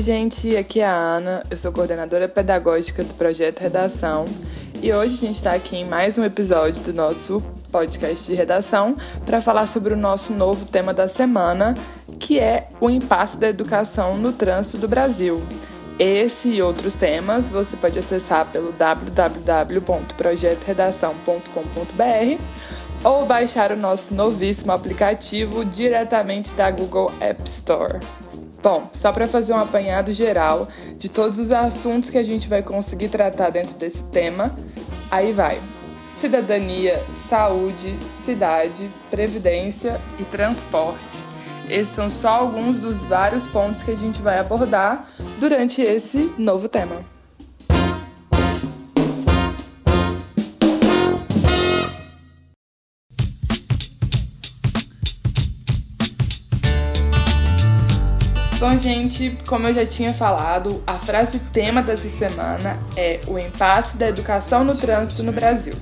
Oi, gente, aqui é a Ana, eu sou coordenadora pedagógica do projeto Redação e hoje a gente está aqui em mais um episódio do nosso podcast de redação para falar sobre o nosso novo tema da semana, que é o impasse da educação no trânsito do Brasil. Esse e outros temas você pode acessar pelo www.projetoredação.com.br ou baixar o nosso novíssimo aplicativo diretamente da Google App Store. Bom, só para fazer um apanhado geral de todos os assuntos que a gente vai conseguir tratar dentro desse tema, aí vai: cidadania, saúde, cidade, previdência e transporte. Esses são só alguns dos vários pontos que a gente vai abordar durante esse novo tema. Bom, gente, como eu já tinha falado, a frase tema dessa semana é o impasse da educação no trânsito no Brasil.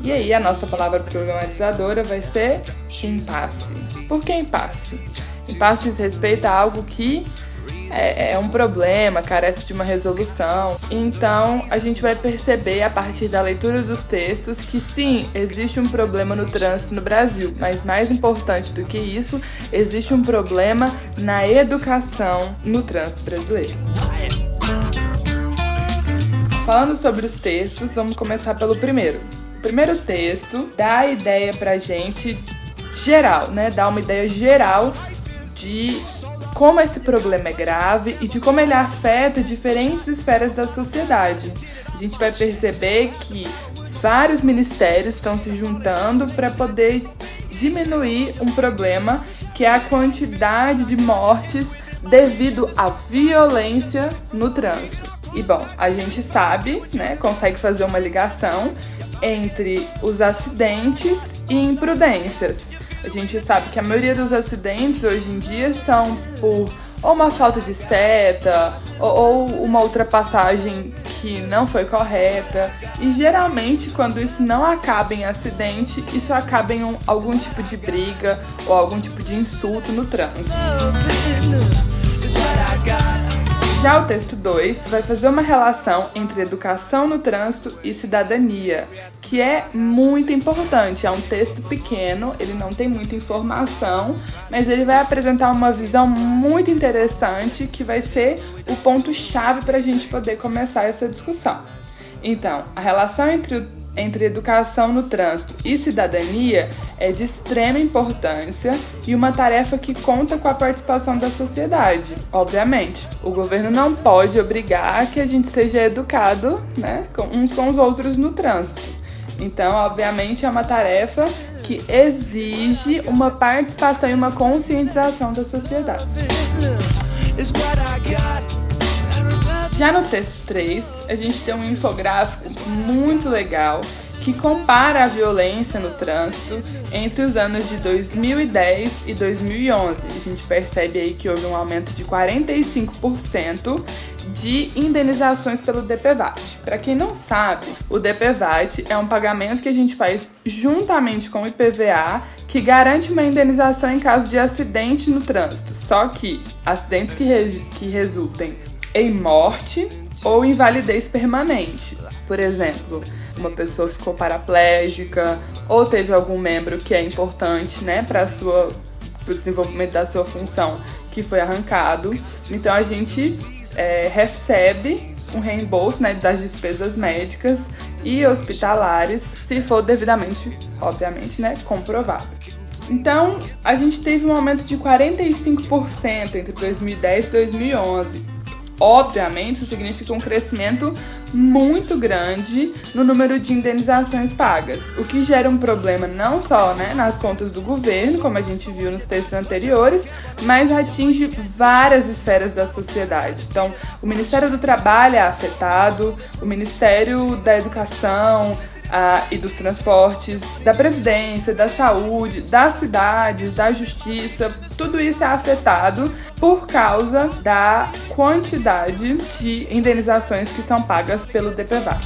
E aí, a nossa palavra problematizadora vai ser impasse. Por que impasse? Impasse diz respeito a algo que é, é, um problema, carece de uma resolução. Então, a gente vai perceber a partir da leitura dos textos que sim, existe um problema no trânsito no Brasil, mas mais importante do que isso, existe um problema na educação no trânsito brasileiro. Falando sobre os textos, vamos começar pelo primeiro. O primeiro texto dá a ideia pra gente geral, né? Dá uma ideia geral de como esse problema é grave e de como ele afeta diferentes esferas da sociedade. A gente vai perceber que vários ministérios estão se juntando para poder diminuir um problema que é a quantidade de mortes devido à violência no trânsito. E bom, a gente sabe, né, consegue fazer uma ligação entre os acidentes e imprudências. A gente sabe que a maioria dos acidentes hoje em dia são por ou uma falta de seta ou, uma ultrapassagem que não foi correta. E geralmente, quando isso não acaba em acidente, isso acaba em um, algum tipo de briga ou algum tipo de insulto no trânsito. Já o texto 2 vai fazer uma relação entre educação no trânsito e cidadania, que é muito importante. É um texto pequeno, ele não tem muita informação, mas ele vai apresentar uma visão muito interessante que vai ser o ponto-chave para a gente poder começar essa discussão. Então, a relação entre o entre educação no trânsito e cidadania é de extrema importância e uma tarefa que conta com a participação da sociedade. Obviamente, o governo não pode obrigar que a gente seja educado né, uns com os outros no trânsito. Então, obviamente, é uma tarefa que exige uma participação e uma conscientização da sociedade. Já no texto 3, a gente tem um infográfico muito legal que compara a violência no trânsito entre os anos de 2010 e 2011. A gente percebe aí que houve um aumento de 45% de indenizações pelo DPVAT. Para quem não sabe, o DPVAT é um pagamento que a gente faz juntamente com o IPVA que garante uma indenização em caso de acidente no trânsito. Só que acidentes que, re que resultem em morte ou invalidez permanente. Por exemplo, uma pessoa ficou paraplégica ou teve algum membro que é importante, né, para sua o desenvolvimento da sua função que foi arrancado. Então a gente é, recebe um reembolso né, das despesas médicas e hospitalares, se for devidamente, obviamente, né, comprovado. Então, a gente teve um aumento de 45% entre 2010 e 2011 Obviamente, significa um crescimento muito grande no número de indenizações pagas, o que gera um problema não só né, nas contas do governo, como a gente viu nos textos anteriores, mas atinge várias esferas da sociedade. Então, o Ministério do Trabalho é afetado, o Ministério da Educação, ah, e dos transportes, da previdência, da saúde, das cidades, da justiça, tudo isso é afetado por causa da quantidade de indenizações que são pagas pelo DPVAT.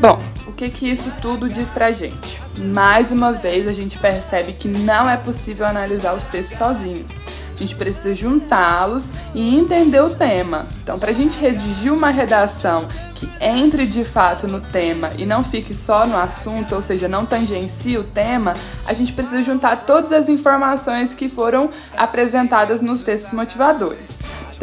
Bom, o que que isso tudo diz pra gente? mais uma vez a gente percebe que não é possível analisar os textos sozinhos. A gente precisa juntá-los e entender o tema. Então, para a gente redigir uma redação que entre de fato no tema e não fique só no assunto, ou seja, não tangencie o tema, a gente precisa juntar todas as informações que foram apresentadas nos textos motivadores.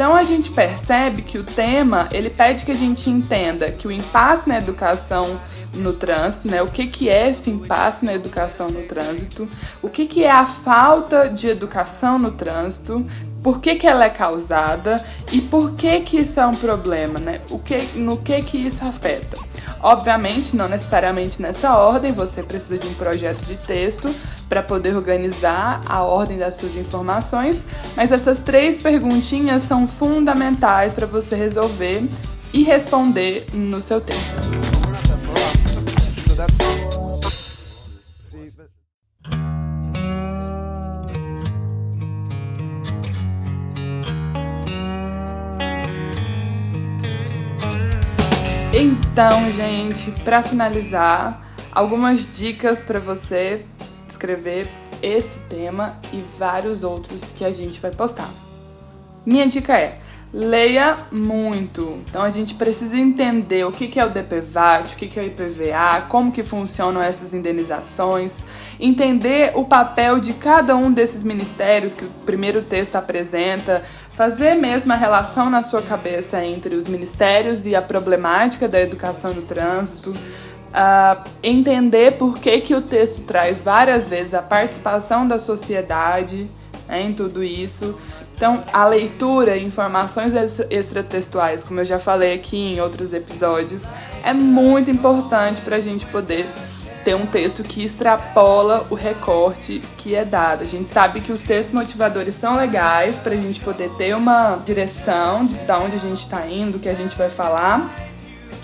Então a gente percebe que o tema ele pede que a gente entenda que o impasse na educação no trânsito, né? O que, que é esse impasse na educação no trânsito? O que, que é a falta de educação no trânsito? Por que, que ela é causada e por que, que isso é um problema, né? O que, no que que isso afeta? Obviamente, não necessariamente nessa ordem, você precisa de um projeto de texto para poder organizar a ordem das suas informações, mas essas três perguntinhas são fundamentais para você resolver e responder no seu but Então, gente, para finalizar, algumas dicas para você escrever esse tema e vários outros que a gente vai postar. Minha dica é: leia muito. Então a gente precisa entender o que é o DPVAT, o que é o IPVA, como que funcionam essas indenizações, entender o papel de cada um desses ministérios que o primeiro texto apresenta, fazer mesmo a relação na sua cabeça entre os ministérios e a problemática da educação no trânsito. Uh, entender por que, que o texto traz várias vezes a participação da sociedade né, em tudo isso. Então, a leitura e informações extratextuais, como eu já falei aqui em outros episódios, é muito importante para a gente poder ter um texto que extrapola o recorte que é dado. A gente sabe que os textos motivadores são legais para a gente poder ter uma direção de onde a gente está indo, o que a gente vai falar,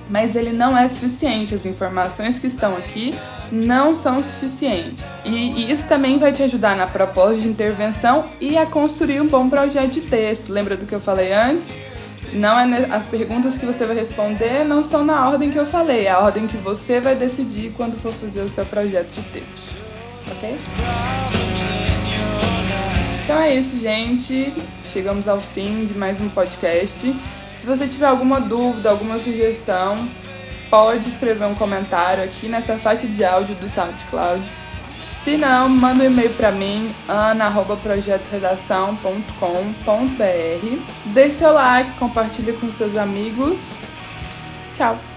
mas ele não é suficiente. As informações que estão aqui não são suficientes. E, isso também vai te ajudar na proposta de intervenção e a construir um bom projeto de texto. Lembra do que eu falei antes? Não é as perguntas que você vai responder não são na ordem que eu falei, é a ordem que você vai decidir quando for fazer o seu projeto de texto. OK? Então é isso, gente. Chegamos ao fim de mais um podcast. Se você tiver alguma dúvida, alguma sugestão, pode escrever um comentário aqui nessa faixa de áudio do SoundCloud. Se não, manda um e-mail para mim, ana.projetoredação.com.br. Deixe seu like, compartilhe com seus amigos. Tchau!